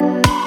Bye.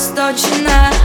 Чтобы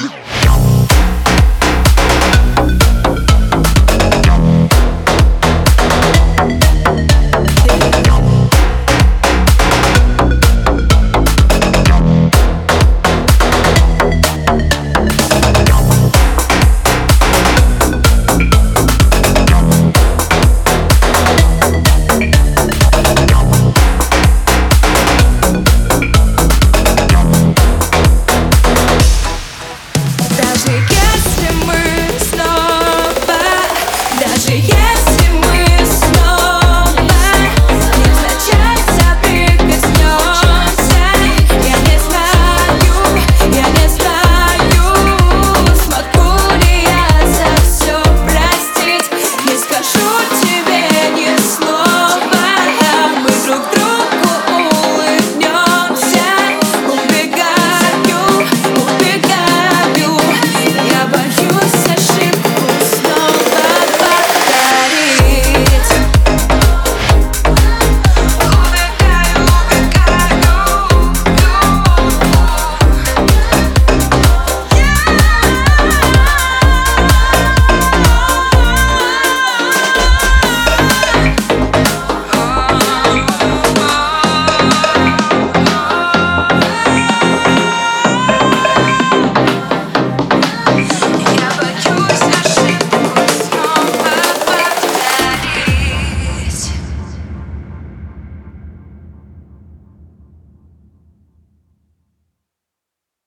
Yeah.